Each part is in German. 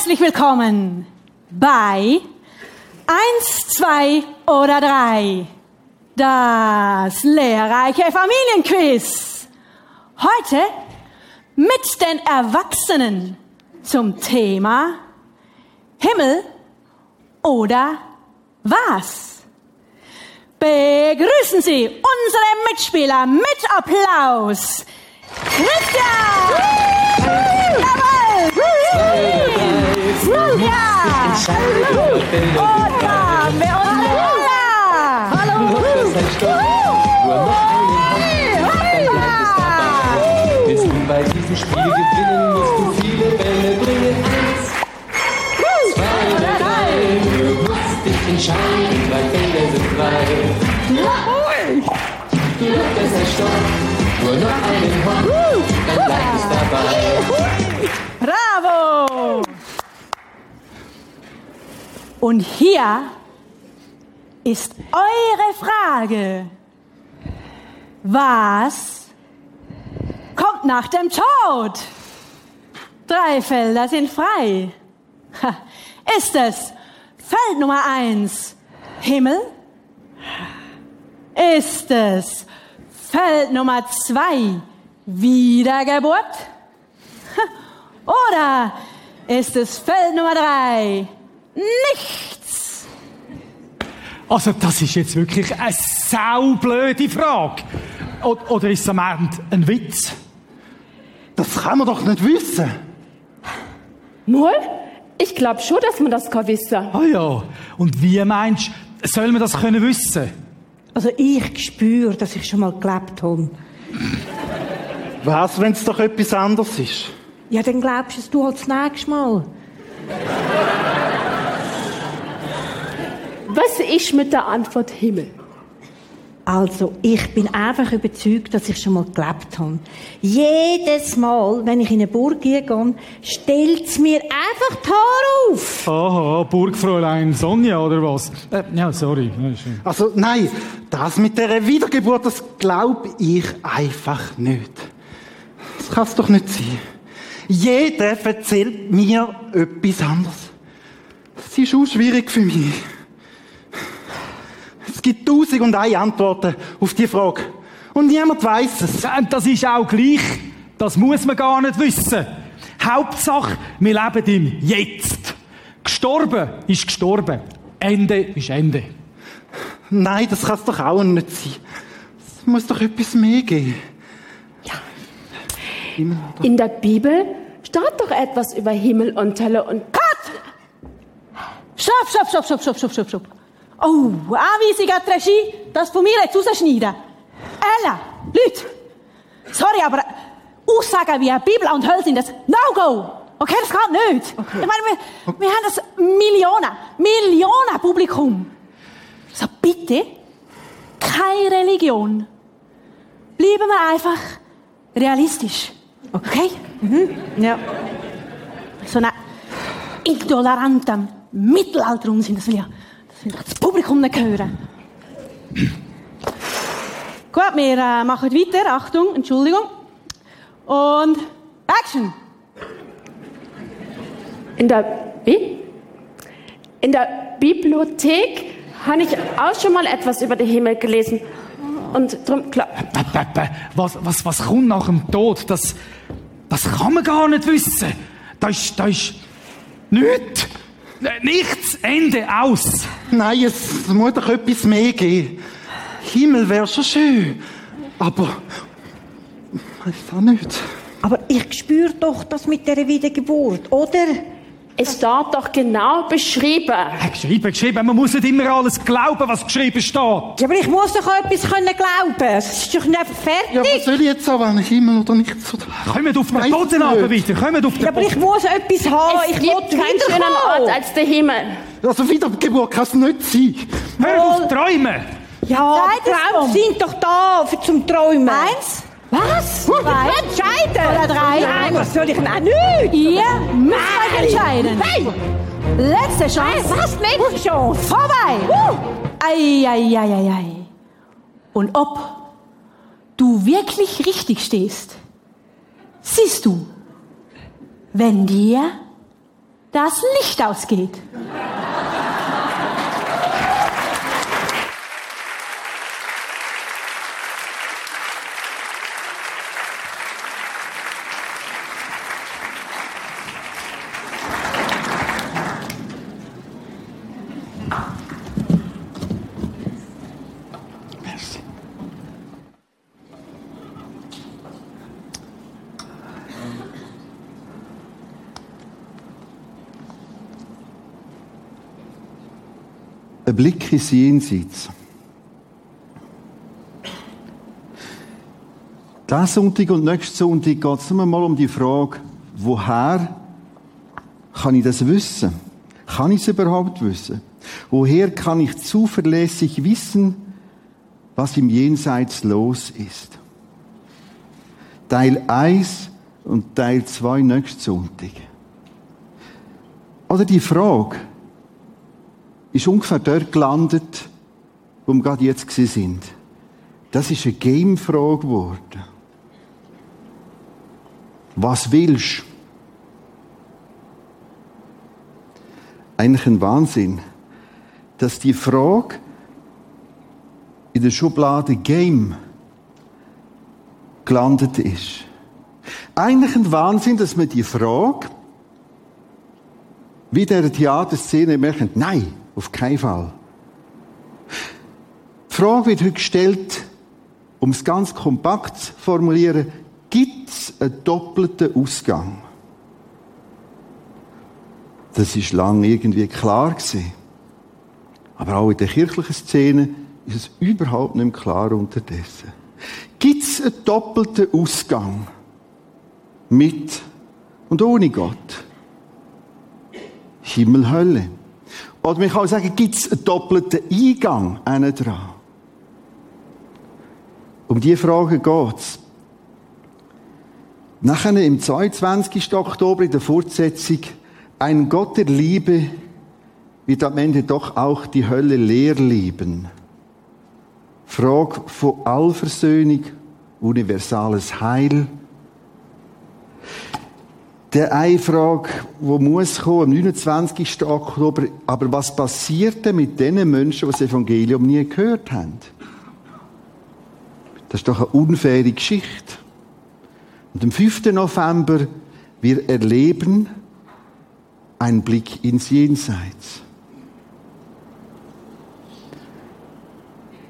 Herzlich willkommen bei eins, zwei oder drei. Das lehrreiche Familienquiz. Heute mit den Erwachsenen zum Thema Himmel oder was? Begrüßen Sie unsere Mitspieler mit Applaus. Christian! Jawohl! Ja! Unsere Lola! Hallo! Willst du bei diesem Spiel gewinnen, musst du viele Bälle bringen. Eins, zwei oder drei, du musst dich entscheiden, drei Felder sind frei. Die Luft ist erstaunt, nur noch einen Hock, dann bleibt es dabei. Bravo! Und hier ist eure Frage. Was kommt nach dem Tod? Drei Felder sind frei. Ist es Feld Nummer eins Himmel? Ist es Feld Nummer zwei Wiedergeburt? Oder ist es Feld Nummer drei? Nichts. Also, das ist jetzt wirklich eine saublöde Frage. O- Oder ist es am Ende ein Witz? Das kann man doch nicht wissen. Mal? Ich glaube schon, dass man das kann wissen. Ah ja. Und wie meinst du, soll man das können wissen? Also ich spüre, dass ich schon mal gelebt habe. Was, wenn es doch etwas anderes ist? Ja, dann glaubst du es du halt das nächste Mal. Was ist mit der Antwort Himmel? Also, ich bin einfach überzeugt, dass ich schon mal gelebt habe. Jedes Mal, wenn ich in eine Burg gehe, stellt mir einfach die Haare auf. Aha, Burgfräulein Sonja oder was? Äh, ja, sorry. Also nein, das mit der Wiedergeburt, das glaube ich einfach nicht. Das kann es doch nicht sein. Jeder erzählt mir etwas anderes. Das ist auch schwierig für mich. Es gibt tausend und eine Antworten auf die Frage. Und niemand weiß es. Ja, und Das ist auch gleich. Das muss man gar nicht wissen. Hauptsache, wir leben im Jetzt. Gestorben ist gestorben. Ende ist Ende. Nein, das kann es doch auch nicht sein. Es muss doch etwas mehr geben. In der Bibel steht doch etwas über Himmel und Hölle und Stopp, stopp, stopp, stopp, stopp, stopp, stopp, stopp. Oh, Anweisung an die Regie, das von mir jetzt rausschneiden. Ella, Leute, sorry, aber Aussagen wie Bibel und Hölle sind das No-Go. Okay, das geht nicht. Ich meine, wir, wir haben das Millionen, Millionen Publikum. So bitte, keine Religion. Bleiben wir einfach realistisch. Okay? Mhm. Ja. so einen ignoranten Mittelalter sind, das will ja, das Publikum nicht hören. Gut, wir äh, machen weiter. Achtung, Entschuldigung. Und Action! in der wie? In der Bibliothek habe ich auch schon mal etwas über den Himmel gelesen. Und drum, klar. Was, was, was kommt nach dem Tod? Das, das kann man gar nicht wissen. Da ist, da ist nichts. Äh, Nichts. Ende. Aus. Nein, es muss doch etwas mehr geben. Himmel wäre schon schön. Aber. Weiß auch nicht. Aber ich spüre doch das mit der Wiedergeburt, oder? Es steht doch genau beschrieben. Geschrieben, geschrieben. Man muss nicht immer alles glauben, was geschrieben steht. Ja, aber ich muss doch auch etwas können glauben. Es ist doch nicht fertig. Ja, was soll ich jetzt sagen? Himmel oder nichts? Oder? Kommt auf den Boden runter wieder. Kommt auf den Ja, aber ich Boden. muss etwas haben. Es ich gibt will keinen schönen Ort als der Himmel. Also Wiedergeburt kann es nicht sein. Hör auf zu träumen. Ja, Traum Traum. sind doch da für zum Träumen. Eins, Was? Zwei. Entscheiden. Oder drei. Nein, was soll ich denn nicht? ihr müsst euch entscheiden. Hey, Letzte Chance. was letzte Chance? Vorbei. Ei, ei, ei, ei, ei. Und ob du wirklich richtig stehst, siehst du, wenn dir das Licht ausgeht. Blick ins Jenseits. Diesen Sonntag und nächsten Sonntag geht es nur mal um die Frage, woher kann ich das wissen? Kann ich es überhaupt wissen? Woher kann ich zuverlässig wissen, was im Jenseits los ist? Teil 1 und Teil 2 nächsten Sonntag. Oder die Frage, ist ungefähr dort gelandet, wo wir gerade jetzt sind. Das ist eine Game-Frage geworden. Was willst? Eigentlich ein Wahnsinn, dass die Frage in der Schublade Game gelandet ist. Eigentlich ein Wahnsinn, dass man die Frage, wie der Theaterszene merkt, nein, auf keinen Fall. Die Frage wird heute gestellt, um es ganz kompakt zu formulieren, gibt es einen doppelten Ausgang? Das ist lange irgendwie klar gewesen. Aber auch in der kirchlichen Szene ist es überhaupt nicht mehr klar unterdessen. Gibt es einen doppelten Ausgang? Mit und ohne Gott? Himmel, Hölle. Oder man kann auch sagen, gibt es einen doppelten Eingang dran? Um diese Frage geht es. Nachher im 22. Oktober in der Fortsetzung, ein Gott der Liebe wird am Ende doch auch die Hölle leer lieben. Frage von Allversöhnung, universales Heil. Der eine Frage, die muss kommen, am 29. Oktober, aber was passiert denn mit den Menschen, die das Evangelium nie gehört haben? Das ist doch eine unfaire Geschichte. Und am 5. November, wir erleben einen Blick ins Jenseits.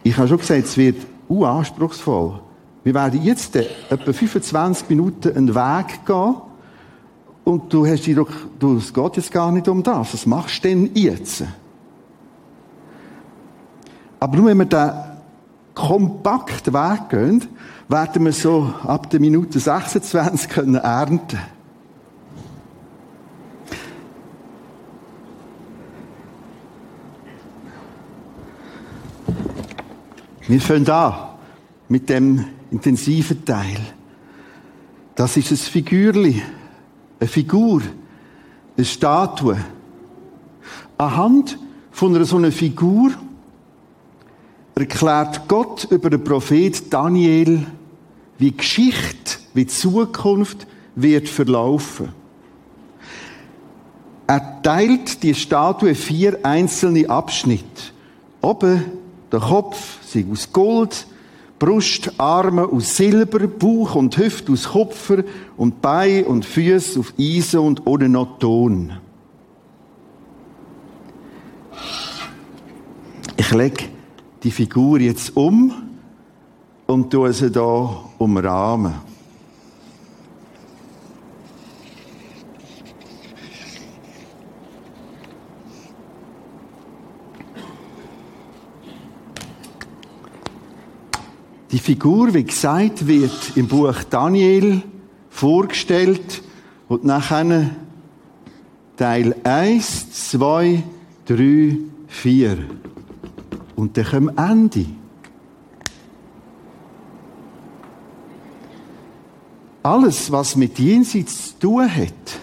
Ich habe schon gesagt, es wird uh, anspruchsvoll. Wir werden jetzt etwa 25 Minuten einen Weg gehen, und du hast dir du, es geht jetzt gar nicht um das. Was machst du denn jetzt? Aber nur wenn wir da kompakt weggehen, werden wir so ab der Minute 26 können ernten. Wir fangen an mit dem intensiven Teil. Das ist ein Figürli eine Figur, eine Statue. Anhand von einer so einer Figur erklärt Gott über den Prophet Daniel, wie Geschichte, wie Zukunft wird verlaufen. Er teilt die Statue vier einzelne Abschnitte. Oben der Kopf, sie aus Gold, Brust, Arme aus Silber, Bauch und Hüfte aus Kupfer und Bein und Füße auf Eisen und ohne noch Ton. Ich lege die Figur jetzt um und tue sie hier umrahmen. Die Figur, wie gesagt wird, im Buch Daniel vorgestellt und nachher Teil 1, 2, 3, 4. Und dann kommt Ende. Alles, was mit Jenseits zu tun hat,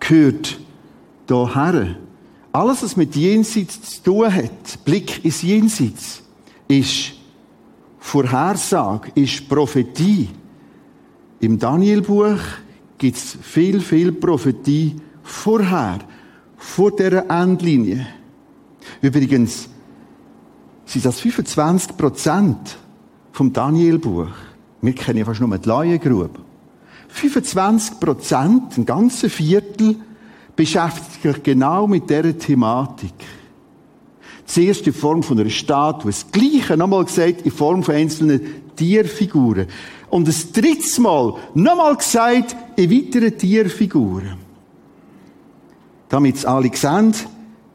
gehört hierher. Alles, was mit Jenseits zu tun hat, Blick ins Jenseits, ist Vorhersage, ist Prophetie. Im Danielbuch gibt es viel, viel Prophetie vorher, vor dieser Endlinie. Übrigens, sind das 25 Prozent vom Daniel-Buch. Wir kennen ja fast nur die Laiengrube. 25 Prozent, ein ganzes Viertel, beschäftigt sich genau mit dieser Thematik. Zuerst in Form von einer Statue, das Gleiche nochmal gesagt in Form von einzelnen Tierfiguren. Und das drittes Mal nochmal gesagt in weiteren Tierfiguren. Damit es alle sehen,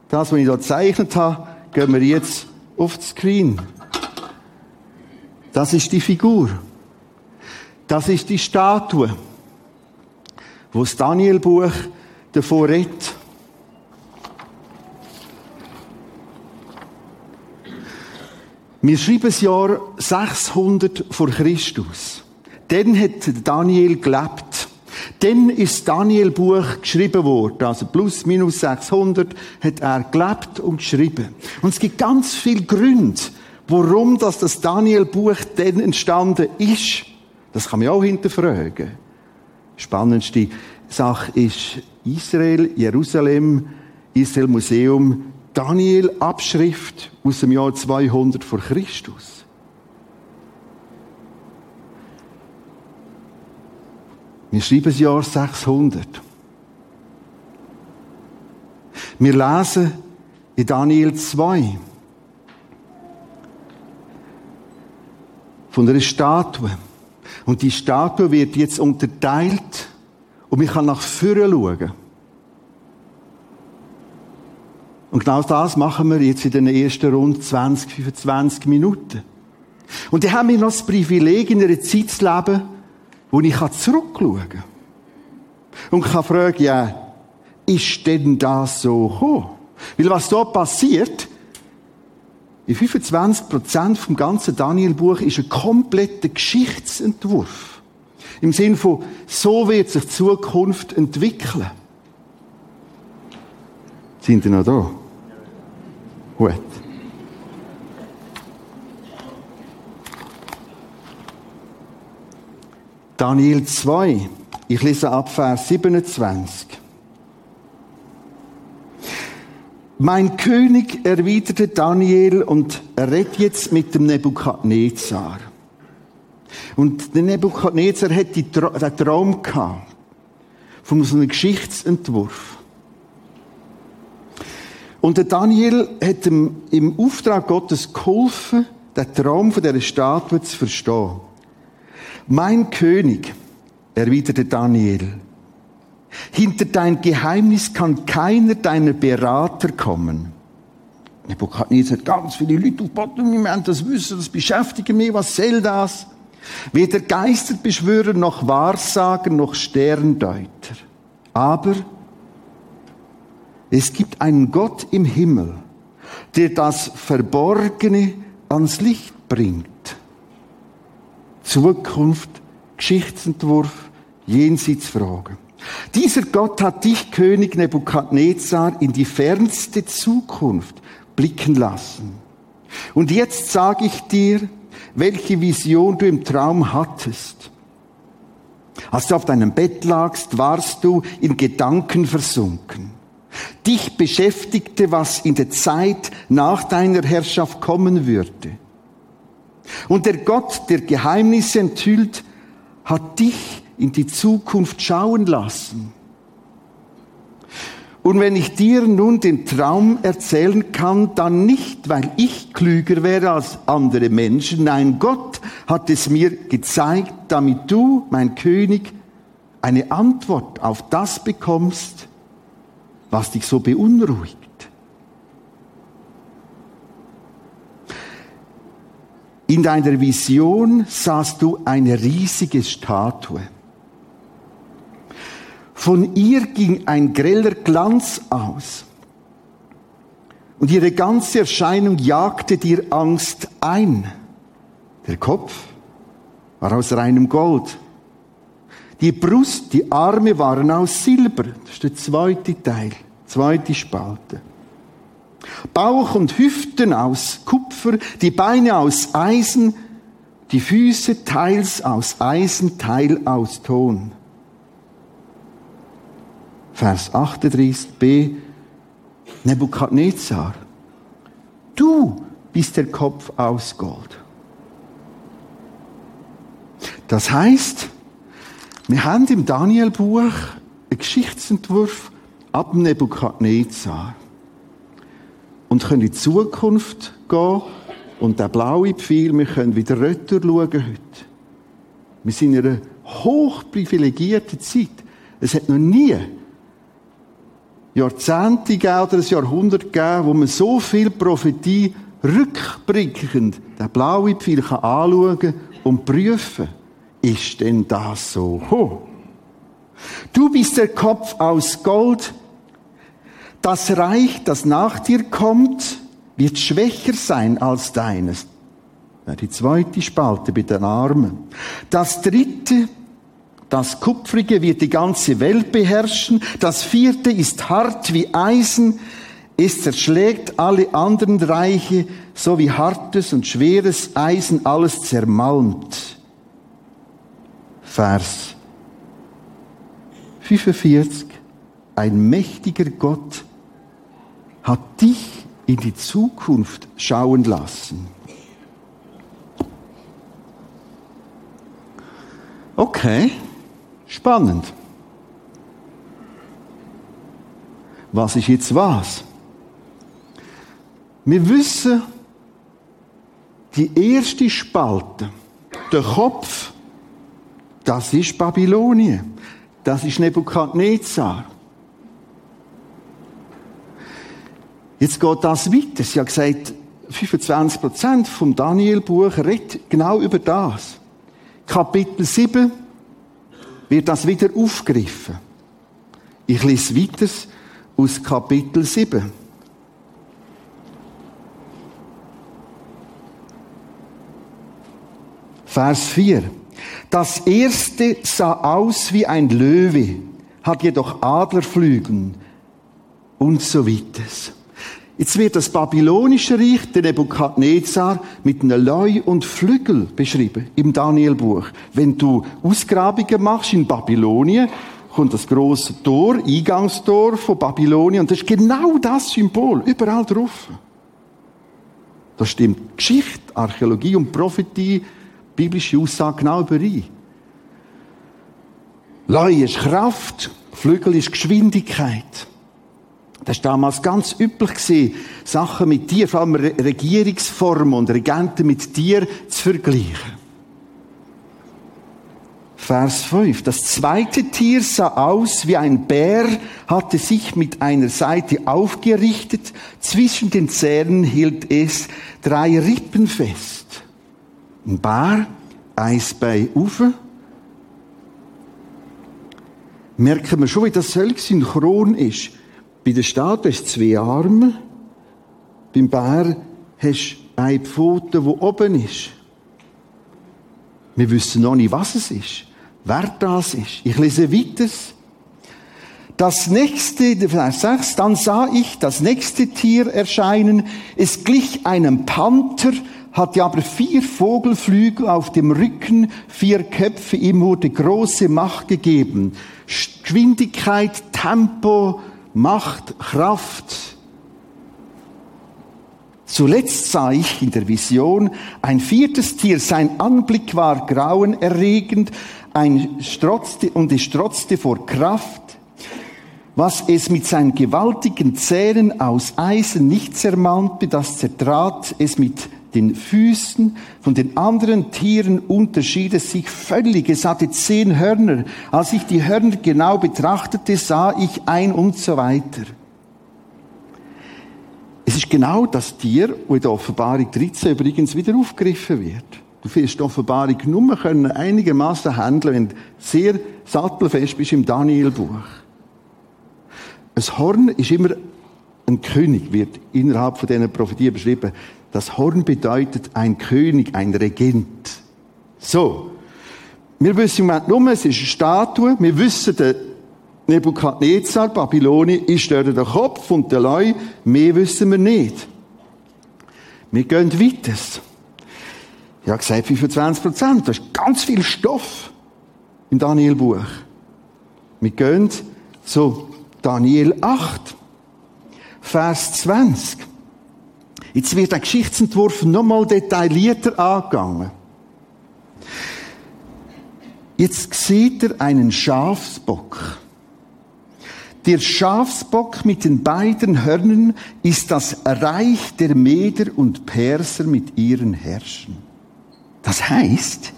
das, was ich hier gezeichnet habe, gehen wir jetzt auf das Screen. Das ist die Figur. Das ist die Statue, wo das Daniel-Buch davon redet. Wir schreiben das Jahr 600 vor Christus. Dann hat Daniel gelebt. Dann ist das Daniel-Buch geschrieben worden. Also plus, minus 600 hat er gelebt und geschrieben. Und es gibt ganz viele Gründe, warum das, das Daniel-Buch dann entstanden ist. Das kann man auch hinterfragen. Spannendste Sache ist Israel, Jerusalem, Israel Museum, Daniel Abschrift aus dem Jahr 200 vor Christus. Wir schreiben das Jahr 600. Wir lesen in Daniel 2 von einer Statue. Und die Statue wird jetzt unterteilt und man kann nach vorne schauen. Und genau das machen wir jetzt in den ersten rund 20, 25 Minuten. Und dann haben wir noch das Privileg, in einer Zeit zu leben, wo ich zurückschauen kann. Und kann fragen, ja, ist denn das so gekommen? Weil was da passiert, in 25% vom ganzen Daniel-Buch ist ein kompletter Geschichtsentwurf. Im Sinn von, so wird sich die Zukunft entwickeln. Sind ihr noch da? Gut. Daniel 2. Ich lese ab Vers 27. Mein König erwiderte Daniel und redet jetzt mit dem Nebukadnezar. Und der Nebukadnezar hat den Traum gehabt. Von so einem Geschichtsentwurf. Und der Daniel hat ihm im Auftrag Gottes geholfen, den Traum von dieser Statue zu verstehen. Mein König, erwiderte Daniel, hinter dein Geheimnis kann keiner deiner Berater kommen. Nebukadnezar hat ganz viele Leute wir haben das Wissen, das beschäftigt mich, was soll das? Weder Geisterbeschwörer noch Wahrsager noch Sterndeuter. Aber es gibt einen Gott im Himmel, der das Verborgene ans Licht bringt. Zukunft, Geschichtsentwurf, Jenseitsfragen. Dieser Gott hat dich, König Nebukadnezar, in die fernste Zukunft blicken lassen. Und jetzt sage ich dir, welche Vision du im Traum hattest. Als du auf deinem Bett lagst, warst du in Gedanken versunken. Dich beschäftigte, was in der Zeit nach deiner Herrschaft kommen würde. Und der Gott, der Geheimnisse enthüllt, hat dich in die Zukunft schauen lassen. Und wenn ich dir nun den Traum erzählen kann, dann nicht, weil ich klüger wäre als andere Menschen. Nein, Gott hat es mir gezeigt, damit du, mein König, eine Antwort auf das bekommst, was dich so beunruhigt. In deiner Vision sahst du eine riesige Statue. Von ihr ging ein greller Glanz aus. Und ihre ganze Erscheinung jagte dir Angst ein. Der Kopf war aus reinem Gold. Die Brust, die Arme waren aus Silber. Das ist der zweite Teil, zweite Spalte. Bauch und Hüften aus Kupfer, die Beine aus Eisen, die Füße teils aus Eisen, teil aus Ton. Vers 38b, Nebukadnezar, du bist der Kopf aus Gold. Das heißt, wir haben im Danielbuch einen Geschichtsentwurf ab Nebukadnezar und können in die Zukunft gehen und der blaue Pfeil, wir können wieder retour schauen heute. Wir sind in einer hochprivilegierten Zeit. Es hat noch nie Jahrzehnte oder ein Jahrhundert gegeben, wo man so viel Prophetie rückblickend den blauen Pfeil kann anschauen und prüfen. Ist denn das so? Ho. Du bist der Kopf aus Gold. Das Reich, das nach dir kommt, wird schwächer sein als deines. Die zweite Spalte bei den Armen. Das dritte, das Kupfrige wird die ganze Welt beherrschen. Das vierte ist hart wie Eisen. Es zerschlägt alle anderen Reiche, so wie hartes und schweres Eisen alles zermalmt. Vers 45. Ein mächtiger Gott hat dich in die Zukunft schauen lassen. Okay, spannend. Was ist jetzt was? Wir wissen, die erste Spalte, der Kopf, das ist Babylonien. Das ist Nebukadnezar. Jetzt geht das weiter. Sie hat gesagt, 25 vom Daniel-Buch redet genau über das. Kapitel 7 wird das wieder aufgegriffen. Ich lese weiter aus Kapitel 7. Vers 4. Das erste sah aus wie ein Löwe, hat jedoch Adlerflügel und so weiter. Jetzt wird das babylonische Reich, der Nebukadnezar, mit einem Leu und Flügel beschrieben im Danielbuch. Wenn du Ausgrabungen machst in Babylonien, kommt das große Tor, Eingangstor von Babylonien, und das ist genau das Symbol, überall drauf. Da stimmt Geschichte, Archäologie und Prophetie biblische Aussage genau überein. Leu ist Kraft, Flügel ist Geschwindigkeit. Das war damals ganz üblich Sachen mit Tier, vor allem Regierungsformen und Regenten mit Tier zu vergleichen. Vers 5. Das zweite Tier sah aus wie ein Bär, hatte sich mit einer Seite aufgerichtet, zwischen den Zähnen hielt es drei Rippen fest. Ein Bär, eins bei Ufe. Merken wir schon, wie das völlig synchron ist. Bei der Statue hast du zwei Arme. Beim Bär hast du eine Pfote, die oben ist. Wir wissen noch nicht, was es ist, wer das ist. Ich lese weiter. Das nächste, Vers 6, dann sah ich das nächste Tier erscheinen. Es glich einem Panther, hatte aber vier Vogelflügel auf dem Rücken, vier Köpfe, ihm wurde große Macht gegeben. Geschwindigkeit, Tempo, Macht, Kraft. Zuletzt sah ich in der Vision ein viertes Tier, sein Anblick war grauenerregend, ein strotzte, und es strotzte vor Kraft, was es mit seinen gewaltigen Zähnen aus Eisen nicht zermalmte, das zertrat es mit den Füßen von den anderen Tieren unterschied es sich völlig. Es hatte zehn Hörner. Als ich die Hörner genau betrachtete, sah ich ein und so weiter. Es ist genau das Tier, wo in der Offenbarung 13 übrigens wieder aufgegriffen wird. Du wirst die Offenbarung nur können einigermaßen handeln, wenn du sehr sattelfest bist im Danielbuch. Ein Horn ist immer ein König, wird innerhalb von diesen Prophetien beschrieben. Das Horn bedeutet ein König, ein Regent. So. Wir wissen im Moment nur, es ist eine Statue. Wir wissen, der Nebukadnezar, Babylonien, ist dort der Kopf und der Leu. Mehr wissen wir nicht. Wir gehen weiter. Ich habe gesagt 25 Prozent. Das ist ganz viel Stoff im Danielbuch. Wir gehen zu Daniel 8, Vers 20. Jetzt wird der Geschichtsentwurf nochmal detaillierter angegangen. Jetzt sieht er einen Schafsbock. Der Schafsbock mit den beiden Hörnern ist das Reich der Meder und Perser mit ihren Herrschen. Das heißt,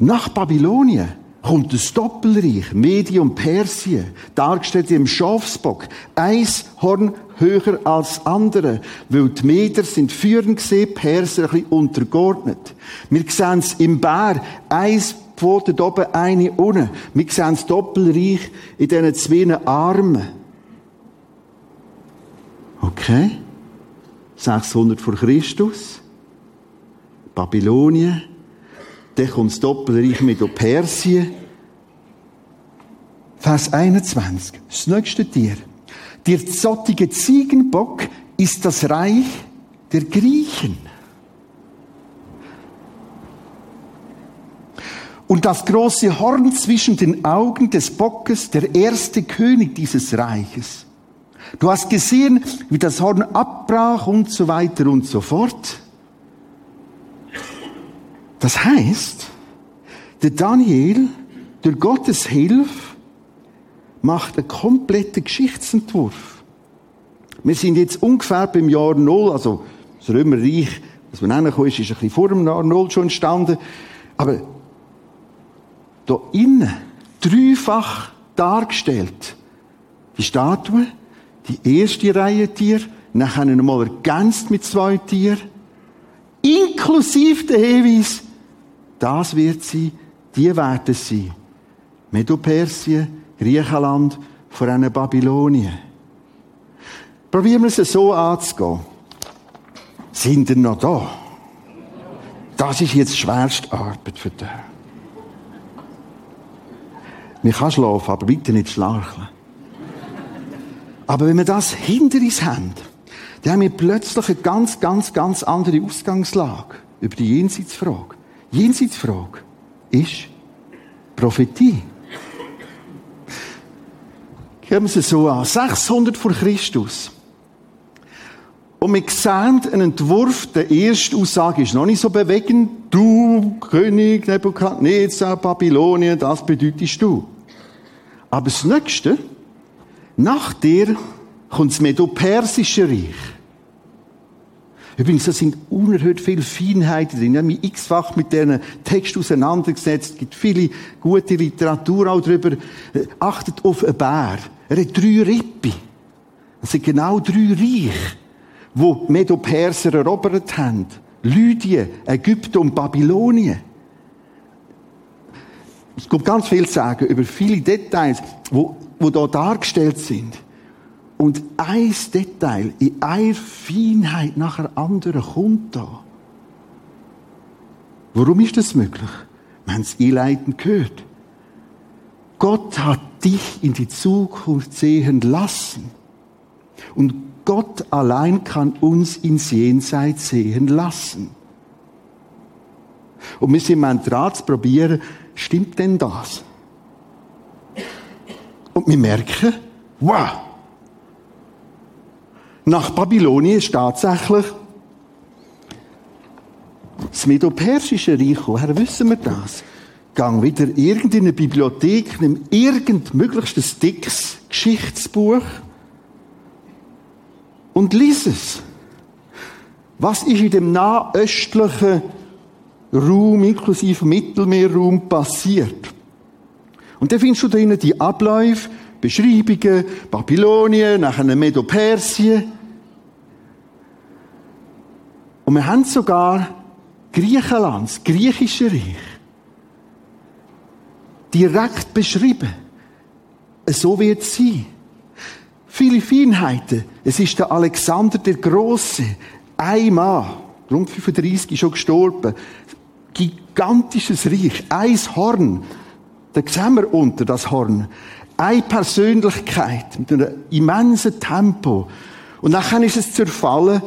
nach Babylonien kommt das Doppelreich, Medien und Persien, dargestellt im Schafsbock, eins Horn höher als andere, weil die Meder sind führend gesehen, Perser ein bisschen untergeordnet. Wir sehen es im Bär, eins Pfote oben, eine unten. Wir sehen das Doppelreich in diesen zwei Armen. Okay? 600 vor Christus. Babylonien. Dann kommt das Doppelreich mit Persien. Vers 21. Das nächste Tier. Der zottige Ziegenbock ist das Reich der Griechen. Und das große Horn zwischen den Augen des Bockes, der erste König dieses Reiches. Du hast gesehen, wie das Horn abbrach und so weiter und so fort. Das heißt, der Daniel, durch Gottes Hilfe, macht einen kompletten Geschichtsentwurf. Wir sind jetzt ungefähr beim Jahr Null, also das Römerreich, das wir nennen ist, ist ein bisschen vor dem Jahr Null schon entstanden. Aber da innen dreifach dargestellt. Die Statue, die erste Reihe Tier, nachher nochmal ergänzt mit zwei Tieren, inklusive der Hinweis, das wird sie, die werden sie. Medopersien, Griechenland, vor einer Babylonien. Probieren wir es so anzugehen. Sind ihr noch da? Das ist jetzt schwerste Arbeit für dich. Man kann schlafen, aber bitte nicht schlafen. Aber wenn wir das hinter uns haben, dann haben wir plötzlich eine ganz, ganz, ganz andere Ausgangslage über die Jenseitsfrage. Jenseitsfrage ist Prophetie. Gehen wir es so an. 600 vor Christus. Und wir sehen einen Entwurf, der erste Aussage ist noch nicht so bewegend. Du, König Nebukadnezar, Babylonien, das bedeutest du. Aber das Nächste, nach dir kommt das Medo-Persische Reich. Übrigens, da sind unerhört viele Feinheiten drin. Ich habe mich x-fach mit diesen Texten auseinandergesetzt. Es gibt viele gute Literatur auch darüber. Äh, achtet auf einen Bär. Er hat drei Rippen. Das sind genau drei Reiche, wo Medo-Perser erobert haben. Lydien, Ägypten und Babylonien. Es kommt ganz viel zu sagen über viele Details, wo, wo da dargestellt sind. Und ein Detail in einer Feinheit nach der anderen kommt da. Warum ist das möglich? Wir haben es einleitend gehört. Gott hat dich in die Zukunft sehen lassen. Und Gott allein kann uns ins Jenseits sehen lassen. Und wir sind dran zu probieren, stimmt denn das? Und wir merken, wow! Nach Babylonien ist tatsächlich das Medo-Persische Reich Woher wissen wir das? Gang wieder in irgendeine Bibliothek, nimm irgend möglichst ein dickes Geschichtsbuch und lies es. Was ist in dem nahöstlichen Raum, inklusive Mittelmeerraum, passiert. Und da findest du drinnen die Abläufe, Beschreibungen, Babylonien, nachher Medo-Persien. Und wir haben sogar Griechenland, das griechische Reich, direkt beschrieben. So wird es sein. Viele Feinheiten. Es ist der Alexander der Große, ein Mann, rund 35 schon gestorben, gigantisches Reich, ein Horn. Da sehen wir unter das Horn. Eine Persönlichkeit mit einem immensen Tempo. Und dann ist es zerfallen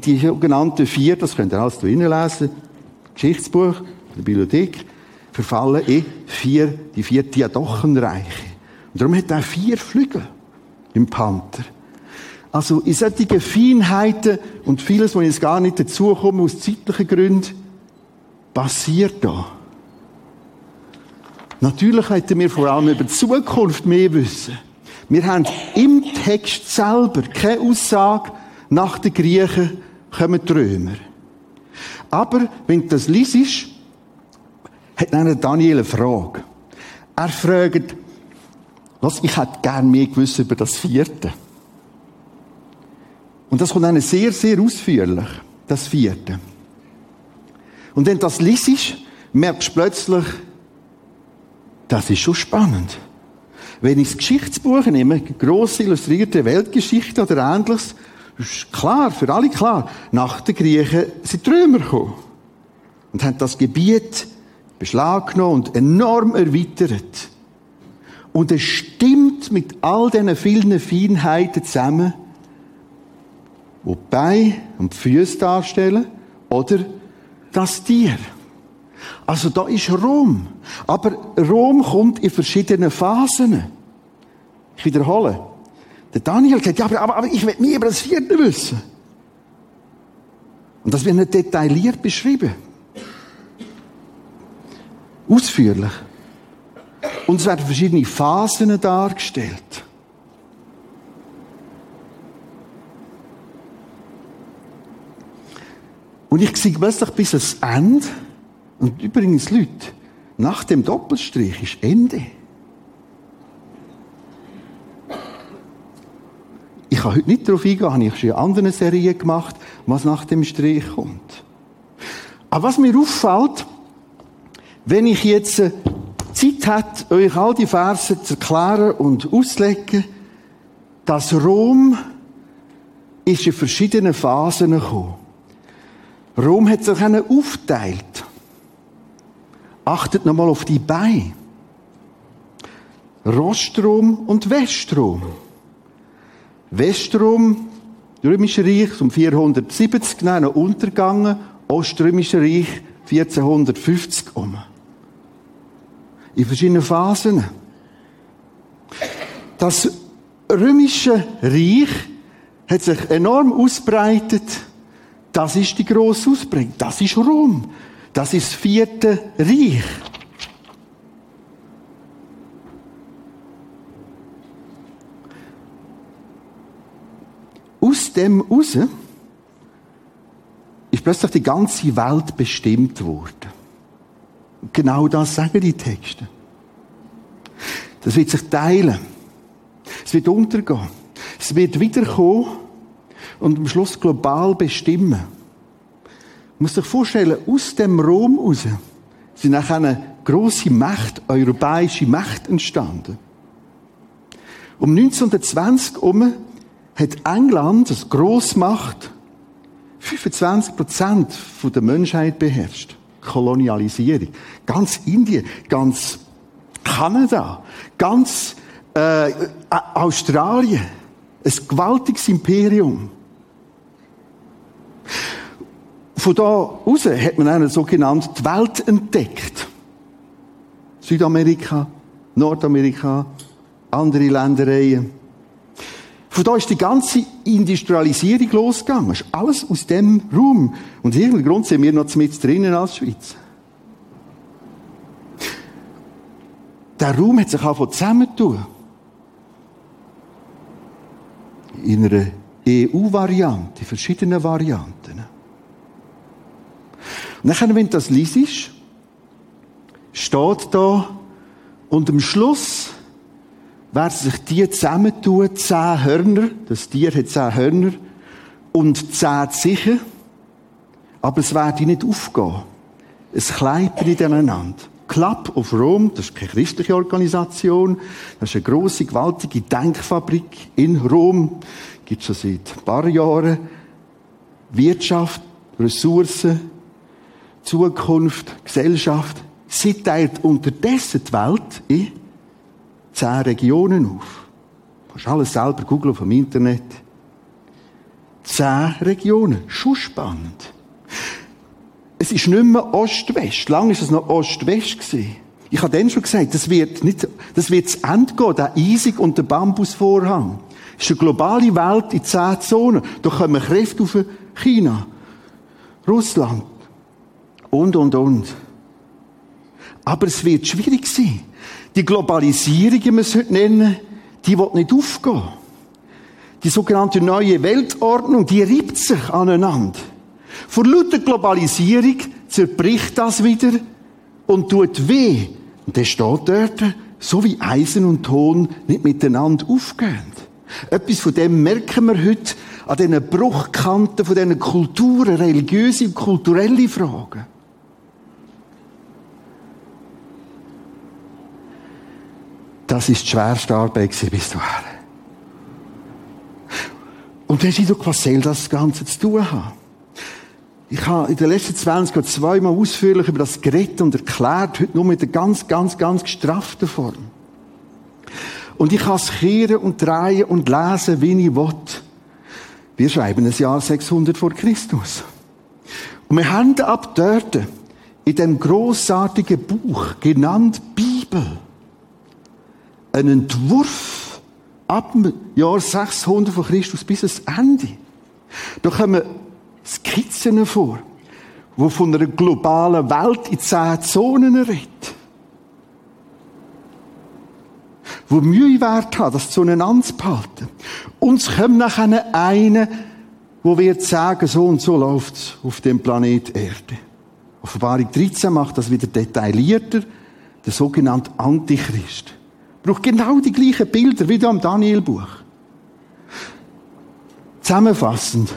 die sogenannten vier, das könnt ihr alles drinnen lesen, Geschichtsbuch, der Bibliothek. verfallen in vier, die vier Diadochenreiche. Und darum hat er vier Flügel im Panther. Also in solchen Feinheiten und vieles, wo jetzt gar nicht dazukomme, aus zeitlichen Gründen, passiert da. Natürlich hätten wir vor allem über die Zukunft mehr wissen. Wir haben im Text selber keine Aussage, nach den Griechen kommen die Römer. Aber wenn du das liest, hat dann Daniel eine Frage. Er fragt, was, ich hätte gern mehr gewusst über das vierte. Und das kommt dann sehr, sehr ausführlich, das vierte. Und wenn du das liest, merkst du plötzlich, das ist schon spannend. Wenn ich das Geschichtsbuch nehme, grosse illustrierte Weltgeschichte oder ähnliches, ist klar, für alle klar, nach den Griechen sind die Römer gekommen. Und haben das Gebiet beschlaggenommen und enorm erweitert. Und es stimmt mit all diesen vielen Feinheiten zusammen, die die Beine und die Füße darstellen, oder das Tier. Also da ist Rom. Aber Rom kommt in verschiedenen Phasen. Ich wiederhole. Der Daniel sagt, ja, aber, aber, ich will nie über das Vierte wissen. Und das wird nicht detailliert beschrieben. Ausführlich. Und es werden verschiedene Phasen dargestellt. Und ich sehe plötzlich bis ans Ende. Und übrigens, Leute, nach dem Doppelstrich ist Ende. Ich kann heute nicht darauf eingehen, habe ich schon in anderen Serien gemacht, was nach dem Strich kommt. Aber was mir auffällt, wenn ich jetzt äh, Zeit hätte, euch all die Verse zu erklären und auszulegen, dass Rom ist in verschiedenen Phasen gekommen. Rom hat sich aufteilt. Achtet nochmal auf die Beine. Rostrom und Westrom. Westrom, Römische Reich, um 470 dann noch untergegangen, Oströmische Reich 1450 um. In verschiedenen Phasen. Das Römische Reich hat sich enorm ausbreitet. Das ist die grosse Ausbreitung. Das ist Rom. Das ist das vierte Reich. Aus dem raus ist plötzlich die ganze Welt bestimmt worden. Genau das sagen die Texte. Das wird sich teilen. Es wird untergehen. Es wird wiederkommen und am Schluss global bestimmen. Man muss sich vorstellen, aus dem Rom raus sind nachher eine grosse Macht, europäische Macht entstanden. Um 1920 herum hat England, als Grossmacht, 25 Prozent der Menschheit beherrscht. Kolonialisierung. Ganz Indien, ganz Kanada, ganz äh, Australien. Ein gewaltiges Imperium. Von da aus hat man eine sogenannte Welt entdeckt. Südamerika, Nordamerika, andere Ländereien. Von da ist die ganze Industrialisierung losgegangen. Das ist alles aus dem Raum. Und aus irgendeinem Grund sind wir noch mit drinnen als Schweiz. Der Raum hat sich auch zusammentun. In einer EU-Variante, in verschiedenen Varianten. Und dann, wenn du das liest, steht da, und am Schluss werden sich die zusammentun, zehn Hörner, das Tier hat zehn Hörner, und zehn Zichen, aber es wird nicht aufgehen. Es kleibt nicht aneinander. Club of Rome, das ist keine christliche Organisation, das ist eine grosse, gewaltige Denkfabrik in Rom, gibt es schon seit ein paar Jahren. Wirtschaft, Ressourcen, Zukunft, Gesellschaft. Sie teilt unterdessen die Welt in zehn Regionen auf. Du kannst alles selber googeln vom Internet. Zehn Regionen. Schon spannend. Es ist nicht mehr Ost-West. Lange ist es noch Ost-West. Ich habe dann schon gesagt, das wird nicht, das wird zu Ende gehen, der Eisig und der Bambusvorhang. Es ist eine globale Welt in zehn Zonen. Da kommen Kräfte auf China, Russland und, und, und. Aber es wird schwierig sein. Die Globalisierung, wie man es heute nennen, die wird nicht aufgehen. Die sogenannte neue Weltordnung, die reibt sich aneinander. Vor lauter Globalisierung zerbricht das wieder und tut weh. Und der steht dort, so wie Eisen und Ton nicht miteinander aufgehen. Etwas von dem merken wir heute an diesen Bruchkanten von diesen Kulturen, religiöse und kulturelle Fragen. Das ist die schwerste Arbeit bis dahin. Und dann ist doch, was soll das Ganze zu tun haben? Ich habe in den letzten 20 Jahren zweimal ausführlich über das geredet und erklärt, heute nur mit einer ganz, ganz, ganz gestrafften Form. Und ich kann es kehren und drehen und lesen, wie ich will. Wir schreiben das Jahr 600 vor Christus. Und wir haben ab dort in dem großartigen Buch, genannt Bibel, einen Entwurf ab dem Jahr 600 vor Christus bis ans Ende. Da kommen Skizzen vor, wo von einer globalen Welt in zehn Zonen redet. Wo Mühe wert hat, das zueinander zu behalten. Und es kommt nachher einer, wo wird sagen, so und so läuft's auf dem Planet Erde. Offenbarung 13 macht das wieder detaillierter, der sogenannte Antichrist. Braucht genau die gleichen Bilder wie da im Danielbuch. Zusammenfassend.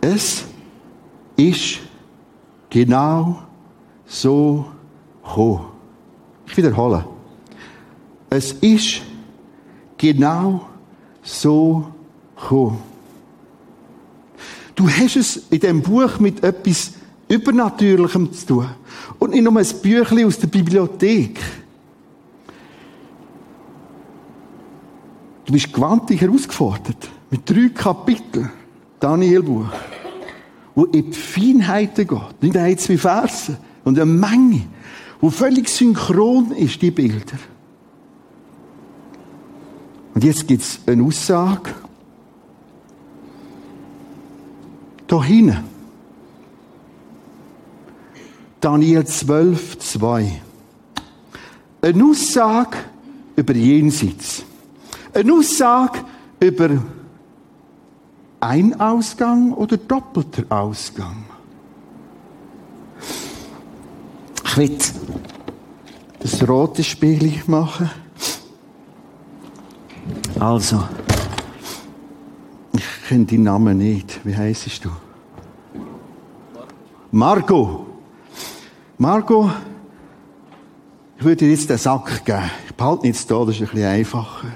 Es ist genau so gekommen. Ich wiederhole. Es ist genau so gekommen. Du hast es in dem Buch mit etwas Übernatürlichem zu tun. Und nicht nur ein Büchlein aus der Bibliothek. Du bist gewaltig herausgefordert. Mit drei Kapiteln. Danielbuch. Wo in die Feinheiten geht. Nicht ein, zwei Verse. Und eine Menge. Wo völlig synchron ist, die Bilder. Und jetzt gibt es eine Aussage. Da hinten. Daniel 12, 2. Eine Aussage über Jenseits. Eine Aussage über ein Ausgang oder doppelter Ausgang. Ich will das rote Spiel machen. Also, ich kenne deinen Namen nicht. Wie heißt du? Marco. Marco, ich würde dir jetzt den Sack geben. Ich behalte ihn jetzt da, das ist ein bisschen einfacher.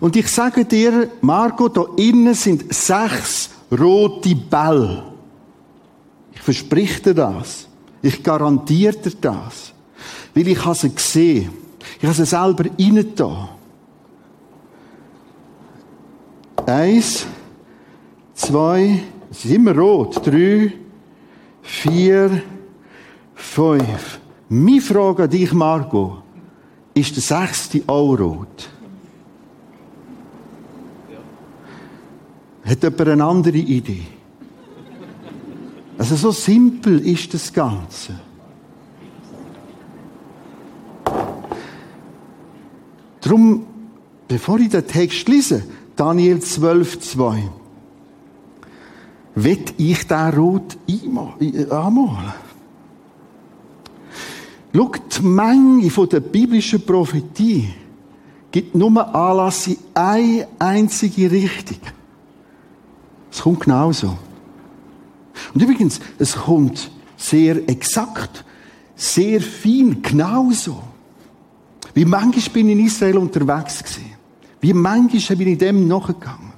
Und ich sage dir, Marco, da innen sind sechs rote Bälle. Ich verspreche dir das. Ich garantiere dir das. Weil ich habe sie gesehen. Ich habe sie selber da. Eins, zwei, es ist immer rot. Drei, vier, fünf. Meine Frage an dich, Marco, ist der sechste auch rot? Hat jemand eine andere Idee? Also so simpel ist das Ganze. Drum, bevor ich den Text lese, Daniel 12, 2, will ich den Rot anmalen. Schau, die Menge der biblischen Prophetie gibt nur Anlass in eine einzige Richtung. Es kommt genauso. Und übrigens, es kommt sehr exakt, sehr fein, genauso. Wie manchmal bin ich in Israel unterwegs gewesen. Wie manchmal bin ich dem nachgegangen.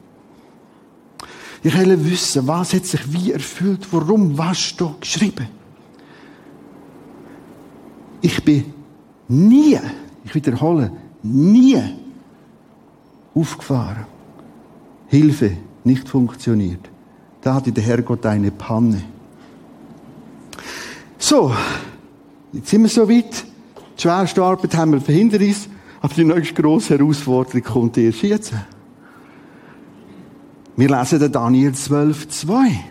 Ich will wissen, was hat sich wie erfüllt, warum, was steht geschrieben. Ich bin nie, ich wiederhole, nie aufgefahren. Hilfe nicht funktioniert. Da hatte der Herrgott eine Panne. So, jetzt sind wir so weit. Die schwerste Arbeit haben wir verhindert uns, aber die nächste grosse Herausforderung kommt erst jetzt. Wir lesen den Daniel 12, 2.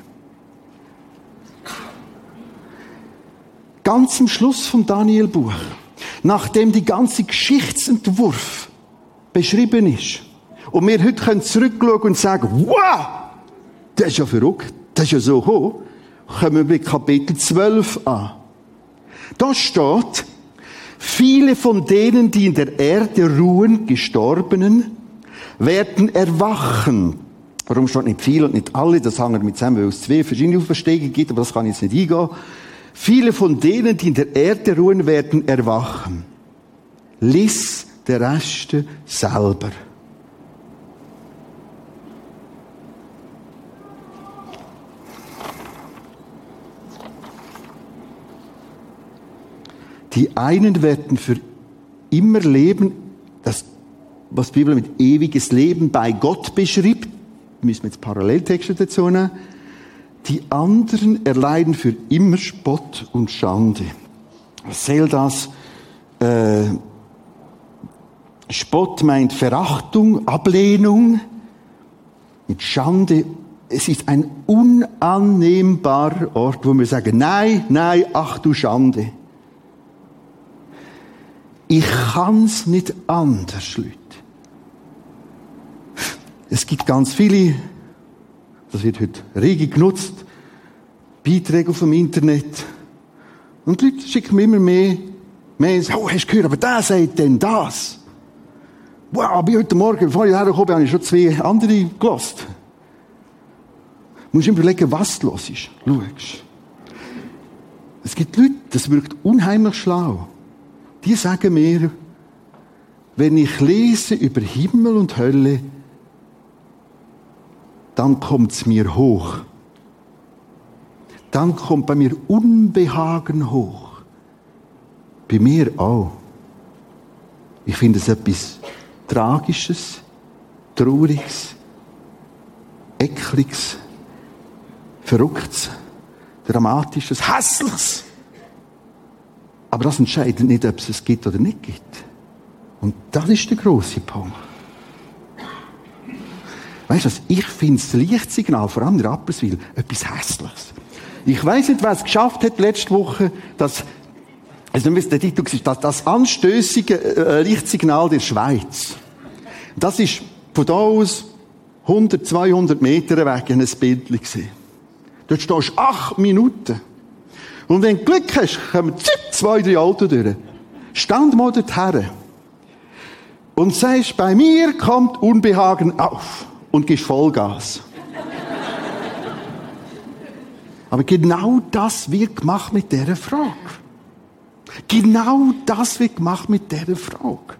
Ganz am Schluss vom Daniel-Buch, nachdem die ganze Geschichtsentwurf beschrieben ist, und wir heute können zurückschauen und sagen, wow, das ist ja verrückt, das ist ja so hoch, kommen wir mit Kapitel 12 an. Da steht, viele von denen, die in der Erde ruhen, Gestorbenen, werden erwachen. Warum steht nicht viele und nicht alle? Das hängt mit zusammen, weil es zwei verschiedene Auferstehungen gibt, aber das kann ich jetzt nicht eingehen. Viele von denen, die in der Erde ruhen, werden erwachen. Lies der Rest selber. Die einen werden für immer leben, das, was die Bibel mit ewiges Leben bei Gott beschreibt, müssen wir jetzt Paralleltexte dazu nehmen. Die anderen erleiden für immer Spott und Schande. Was soll das? Äh, Spott meint Verachtung, Ablehnung. Und Schande, es ist ein unannehmbarer Ort, wo wir sagen, nein, nein, ach du Schande. Ich kann's nicht anders, Leute. Es gibt ganz viele, das wird heute rege genutzt, Beiträge auf dem Internet. Und die Leute schicken mir immer mehr Mails. Oh, hast du gehört, aber der sagt denn das. Wow, bin heute Morgen, bevor ich hergekommen bin, habe ich schon zwei andere gelost. Du musst überlegen, was du hörst. Schaust. Es gibt Leute, das wirkt unheimlich schlau. Die sagen mir, wenn ich lese über Himmel und Hölle, dann kommt's mir hoch. Dann kommt bei mir Unbehagen hoch. Bei mir auch. Ich finde es etwas Tragisches, Trauriges, Ekliges, Verrücktes, Dramatisches, Hässliches. Aber das entscheidet nicht, ob es es gibt oder nicht gibt. Und das ist der große Punkt. Weißt du was? Ich finde das Lichtsignal, vor allem in Rapperswil, etwas Hässliches. Ich weiß nicht, wer es geschafft hat letzte Woche, dass, also nicht, der Titel ist, das, das anstößige äh, Lichtsignal der Schweiz. Das ist von da aus 100, 200 Meter weg ein Bild. Dort stehst du acht Minuten. Und wenn du Glück hast, kommen zwei, drei Autos durch. Stand mal dorthin. Und sagst, bei mir kommt Unbehagen auf. Und gibst Vollgas. Aber genau das wird gemacht mit dieser Frage. Genau das wird gemacht mit dieser Frage.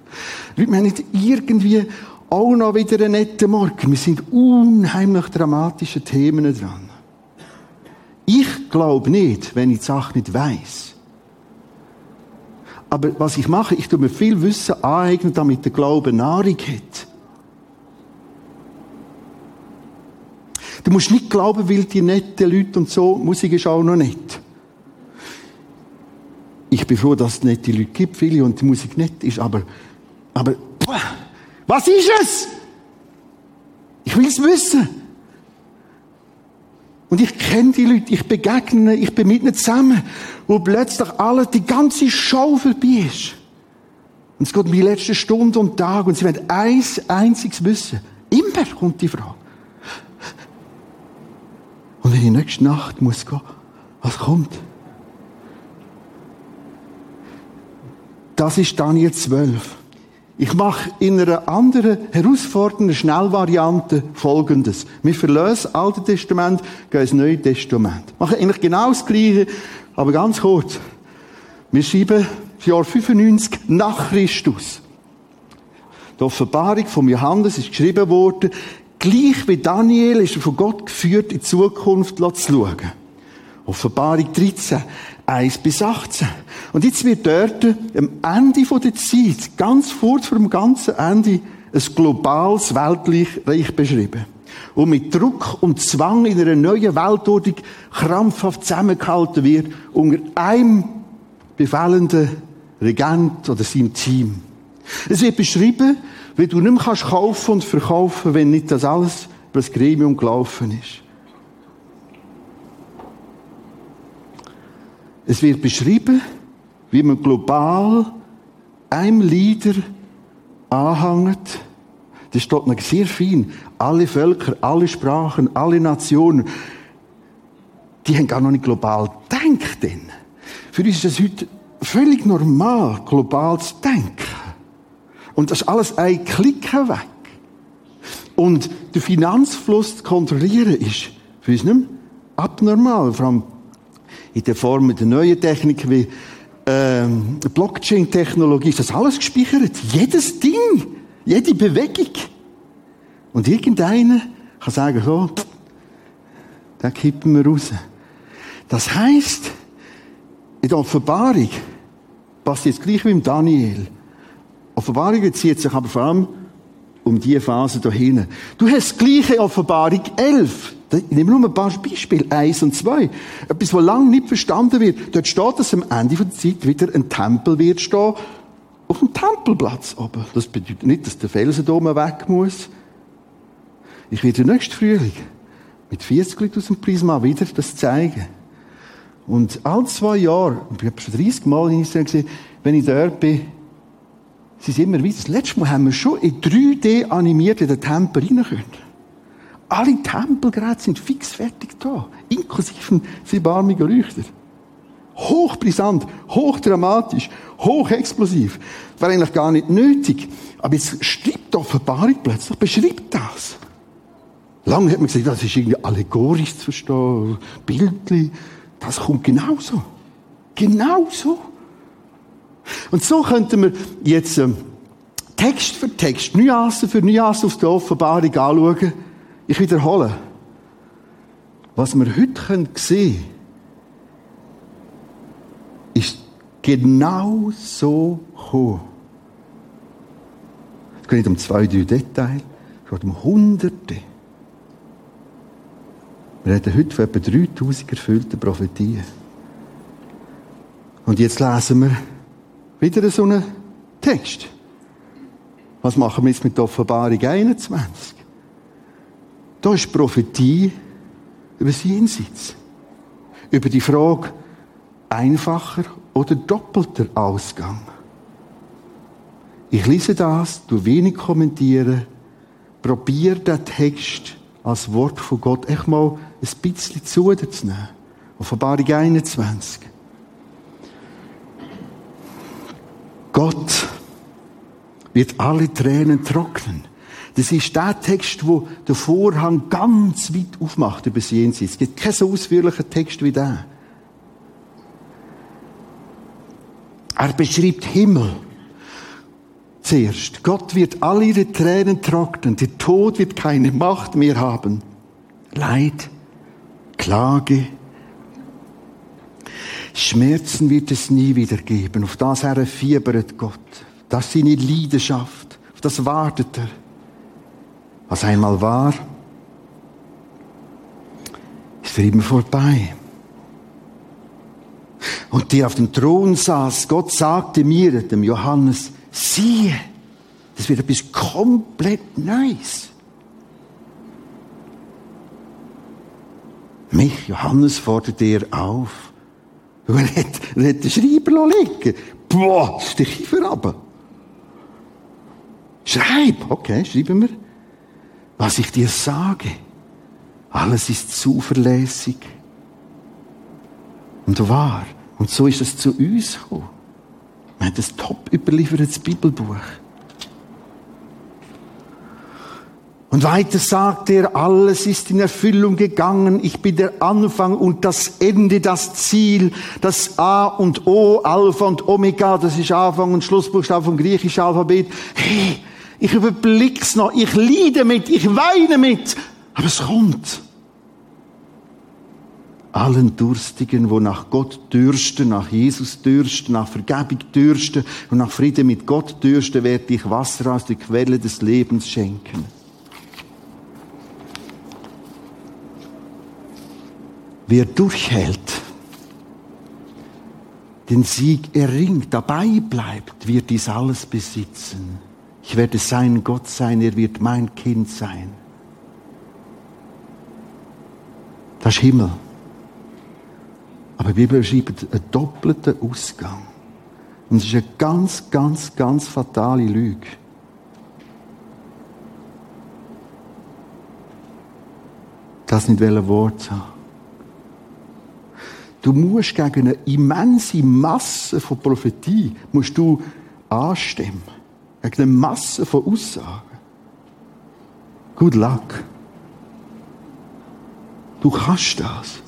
Leute, wir haben nicht irgendwie auch noch wieder einen netten Morgen. Wir sind unheimlich dramatische Themen dran. Ich glaube nicht, wenn ich die Sache nicht weiß. Aber was ich mache, ich tue mir viel Wissen aneignen, damit der Glaube Nahrung hat. Du musst nicht glauben, weil die netten Leute und so, Musik ist auch noch nett. Ich bin froh, dass es nette Leute gibt, viele, und die Musik nett ist, aber, aber, was ist es? Ich will es wissen. Und ich kenne die Leute, ich begegne, ich bin mit ihnen zusammen, wo plötzlich alle, die ganze Show vorbei ist. Und es geht um die letzte Stunde und Tag und sie werden eins einziges wissen. Immer kommt die Frage. Und wenn ich nächste Nacht muss gehen, was kommt? Das ist Daniel 12. Ich mache in einer anderen, herausfordernden Schnellvariante Folgendes. Wir verlösen das Alte Testament, gehen ins Neue Testament. Machen eigentlich genau das Gleiche, aber ganz kurz. Wir schreiben das Jahr 95 nach Christus. Die Offenbarung von Johannes ist geschrieben worden, gleich wie Daniel ist er von Gott geführt, in die Zukunft zu schauen. Offenbarung 13, 1 bis 18. Und jetzt wird dort am Ende der Zeit, ganz kurz vor dem ganzen Ende, ein globales Weltreich beschrieben. und mit Druck und Zwang in einer neuen Weltordnung krampfhaft zusammengehalten wird unter einem befehlenden Regent oder seinem Team. Es wird beschrieben, wie du nicht mehr kannst kaufen und verkaufen, wenn nicht das alles über das Gremium gelaufen ist. Es wird beschrieben, wie man global einem Leader anhängt. Das steht noch sehr fein. Alle Völker, alle Sprachen, alle Nationen, die haben gar noch nicht global gedacht. Denn. Für uns ist es heute völlig normal, global zu denken. Und das ist alles ein Klicken weg. Und den Finanzfluss zu kontrollieren ist für uns nicht mehr abnormal. Vor allem in der Form der neuen Technik wie ähm, Blockchain-Technologie ist das alles gespeichert. Jedes Ding, jede Bewegung. Und irgendeiner kann sagen, so, da kippen wir raus. Das heißt, in der Offenbarung passiert es gleich wie im Daniel. Offenbarung bezieht sich aber vor allem um diese Phase da hinten. Du hast das gleiche Offenbarung 11. Ich nehme nur ein paar Beispiele. Eins und zwei. Etwas, was lange nicht verstanden wird. Dort steht, dass am Ende der Zeit wieder ein Tempel wird stehen. Auf dem Tempelplatz oben. Das bedeutet nicht, dass der Felsen da weg muss. Ich werde nächsten Frühling mit 40 Leuten aus dem Prisma wieder das zeigen. Und alle zwei Jahre, ich habe schon 30 Mal in Israel gesehen, wenn ich dort bin, sie sind immer wieder. Das letzte Mal haben wir schon in 3D animiert in den Tempel rein können. Alle Tempelgeräte sind fix fertig da, inklusive siebarmiger Leuchter. Hochbrisant, hochdramatisch, hochexplosiv. War eigentlich gar nicht nötig. Aber jetzt schreibt die Offenbarung plötzlich, beschreibt das. Lange hat man gesagt, das ist irgendwie allegorisch zu verstehen, bildlich. Das kommt genauso. Genauso. Und so könnten wir jetzt ähm, Text für Text, Nuance für Nuance aus der Offenbarung anschauen. Ich wiederhole. Was wir heute können sehen ist genau so gekommen. Es geht nicht um zwei, drei Details, es geht um Hunderte. Wir reden heute von etwa 3000 erfüllten Prophetien. Und jetzt lesen wir wieder so einen Text. Was machen wir jetzt mit der Offenbarung 21? Da ist Prophetie über das Jenseits. Über die Frage, einfacher oder doppelter Ausgang. Ich lese das, du wenig kommentieren, probier den Text als Wort von Gott echt mal ein bisschen zu dir zu nehmen. Offenbarung 21. Gott wird alle Tränen trocknen. Das ist der Text, wo der Vorhang ganz weit aufmacht über das Jenseits. Es gibt keinen so ausführlichen Text wie der. Er beschreibt Himmel. Zuerst. Gott wird all ihre Tränen trocknen. Der Tod wird keine Macht mehr haben. Leid, Klage, Schmerzen wird es nie wieder geben. Auf das er fiebert Gott. Das ist seine Leidenschaft. Auf das wartet er. Was einmal war, ist für immer vorbei. Und der auf dem Thron saß, Gott sagte mir, dem Johannes, siehe, das wird etwas komplett Neues. Mich, Johannes, forderte er auf. Und er hat, er hat den Schreiber liegen Boah, ist der Kiefer runter. Schreib, okay, schreiben wir. Was ich dir sage, alles ist zuverlässig und wahr. Und so ist es zu uns gekommen. Wir haben ein top überliefertes Bibelbuch. Und weiter sagt er, alles ist in Erfüllung gegangen. Ich bin der Anfang und das Ende, das Ziel, das A und O, Alpha und Omega, das ist Anfang und Schlussbuchstabe vom griechischen Alphabet. Hey, ich überblick's noch, ich leide mit, ich weine mit, aber es kommt. Allen Durstigen, wo nach Gott dürsten, nach Jesus dürsten, nach Vergebung dürsten und nach Frieden mit Gott dürsten, werde ich Wasser aus der Quelle des Lebens schenken. Wer durchhält, den Sieg erringt, dabei bleibt, wird dies alles besitzen. Ich werde sein Gott sein, er wird mein Kind sein. Das ist Himmel. Aber die Bibel beschreibt einen doppelten Ausgang. Und es ist eine ganz, ganz, ganz fatale Lüge. Das nicht Wort haben. Du musst gegen eine immense Masse von Prophetie musst du anstimmen. Gegen eine Masse von Aussagen. Good luck. Du kannst das.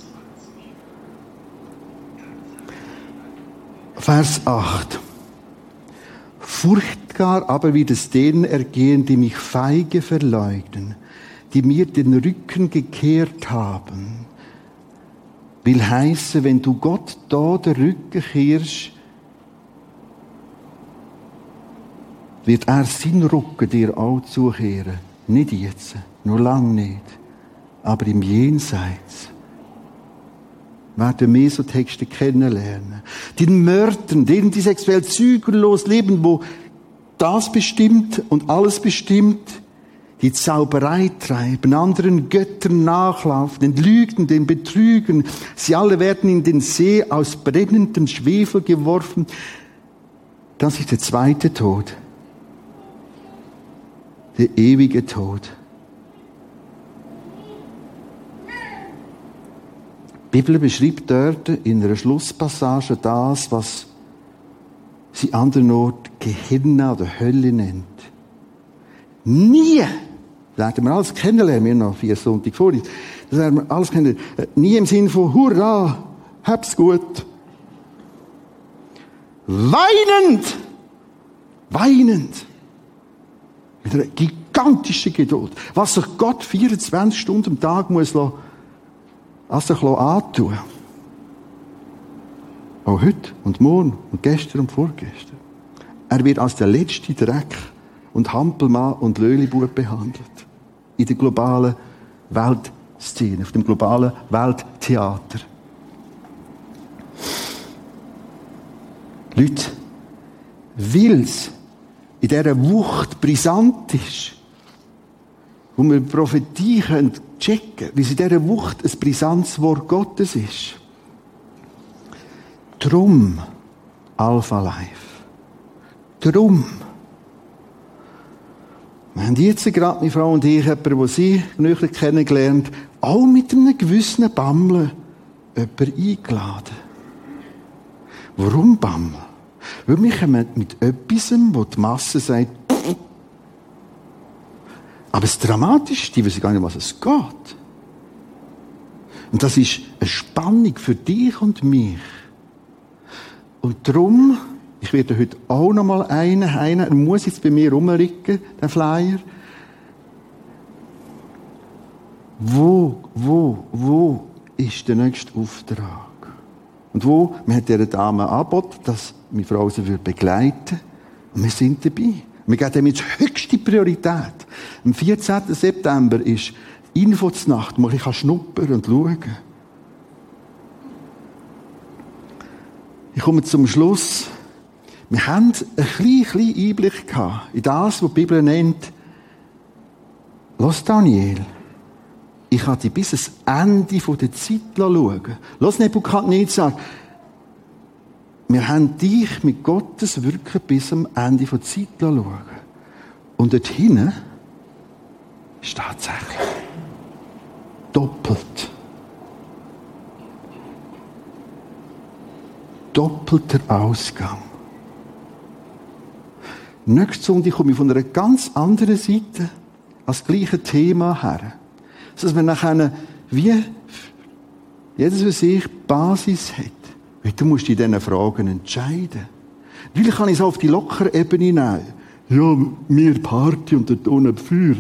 Vers 8. Furchtbar aber wird es denen ergehen, die mich feige verleugnen, die mir den Rücken gekehrt haben. Will heißen, wenn du Gott da den Rücken kehrst, wird er seinen Rücken dir auch zukehren. Nicht jetzt, nur lang nicht, aber im Jenseits werden wir so Texte kennenlernen. Den Mördern, denen die sexuell zügellos leben, wo das bestimmt und alles bestimmt, die Zauberei treiben, anderen Göttern nachlaufen, den Lügen, den Betrügen. Sie alle werden in den See aus brennendem Schwefel geworfen. Das ist der zweite Tod. Der ewige Tod. Die Bibel beschreibt dort in einer Schlusspassage das, was sie anderen Ort Gehirna oder Hölle nennt. Nie, werden wir alles kennenlernen, wir noch vier Sonntag vor uns, das werden wir alles kennenlernen, nie im Sinn von Hurra, hab's gut. Weinend, weinend, mit einer gigantischen Geduld, was sich Gott 24 Stunden am Tag muss lassen, als sich antun. Auch heute und morgen und gestern und vorgestern. Er wird als der letzte Dreck und Hampelmann und Löhlibub behandelt. In der globalen Weltszene, auf dem globalen Welttheater. Leute, weil es in dieser Wucht brisant ist, wo wir Prophetie können checken, wie es in dieser Wucht ein brisantes Wort Gottes ist. Drum Alpha Life. Drum. Wir haben jetzt gerade, meine Frau und ich, jemanden, den sie näher kennengelernt, auch mit einem gewissen Bammeln jemanden eingeladen. Warum Bammeln? Weil wir kommen mit etwas, wo die Masse sagt, aber das Dramatische, die wissen gar nicht, was es geht. Und das ist eine Spannung für dich und mich. Und darum, ich werde heute auch noch mal einen, einen, er muss jetzt bei mir rumrücken, der Flyer. Wo, wo, wo ist der nächste Auftrag? Und wo, man hat dieser Dame angeboten, dass meine Frau sie begleiten würde. Und wir sind dabei. Wir geben dem jetzt höchste Priorität. Am 14. September ist Infoznacht, wo ich schnuppern und schauen Ich komme zum Schluss. Wir haben einen kleinen, Einblick in das, was die Bibel nennt. Los Daniel, ich kann dich bis ans Ende der Zeit schauen. Los Nebukadnezar, wir haben dich mit Gottes Wirken bis am Ende der Zeit schauen. Und dort hinten ist tatsächlich doppelt. Doppelter Ausgang. Nächste Sonntag komme ich von einer ganz anderen Seite als gleiche Thema her. Dass man nachher wie jedes für sich Basis hat. Weil du musst in diesen Fragen entscheiden. Weil kann ich es auf die lockere Ebene nehmen. Ja, mir Party und dort unten Feuer.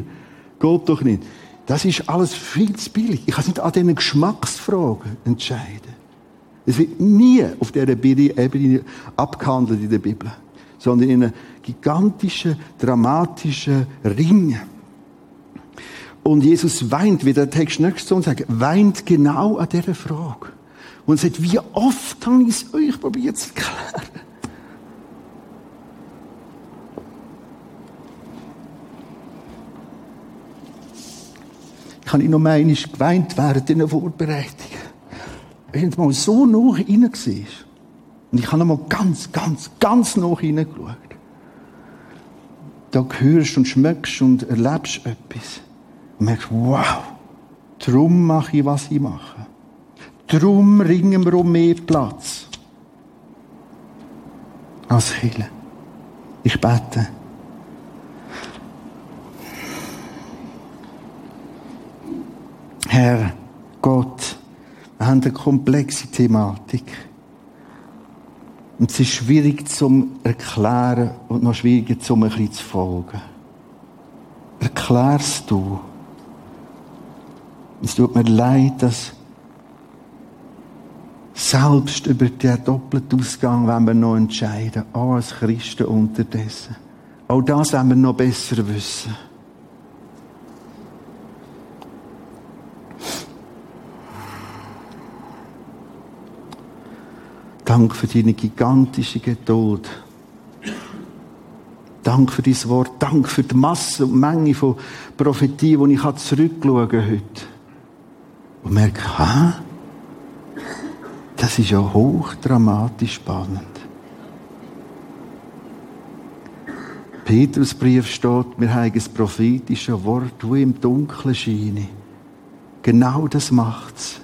Geht doch nicht. Das ist alles viel zu billig. Ich kann es nicht an diesen Geschmacksfragen entscheiden. Es wird nie auf dieser Ebene abgehandelt in der Bibel, sondern in einem gigantischen, dramatischen Ring. Und Jesus weint, wie der Text nächstes so sagt, weint genau an dieser Frage. Und sagt, wie oft habe ich es euch probiert zu erklären? Ich habe noch mal einmal geweint während dieser Vorbereitung. Wenn es mal so nah rein war. Und ich habe noch mal ganz, ganz, ganz nah hineingeschaut. Da hörst und schmeckst und erlebst etwas. Und merkst, wow, darum mache ich, was ich mache. Darum ringen wir um mehr Platz. Als Kirche. Ich bete. Herr Gott, wir haben eine komplexe Thematik. Und es ist schwierig zum Erklären und noch schwieriger zum ein bisschen zu folgen. Erklärst du. Es tut mir leid, dass selbst über den doppelten Ausgang wenn wir noch entscheiden, auch als Christen unterdessen. Auch das wollen wir noch besser wissen. Dank für deine gigantische Geduld. Dank für dein Wort. Dank für die Masse und Menge von Prophetien, die ich zurückschauen kann heute. Und merke, hä? Das ist ja hochdramatisch spannend. Petrusbrief steht, wir haben ein prophetisches Wort, wo im Dunkeln scheine. Genau das macht's.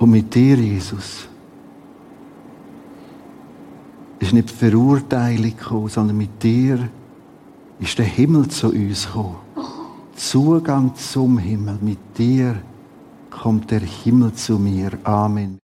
Und mit dir, Jesus, ist nicht die Verurteilung gekommen, sondern mit dir ist der Himmel zu uns gekommen. Zugang zum Himmel. Mit dir kommt der Himmel zu mir. Amen.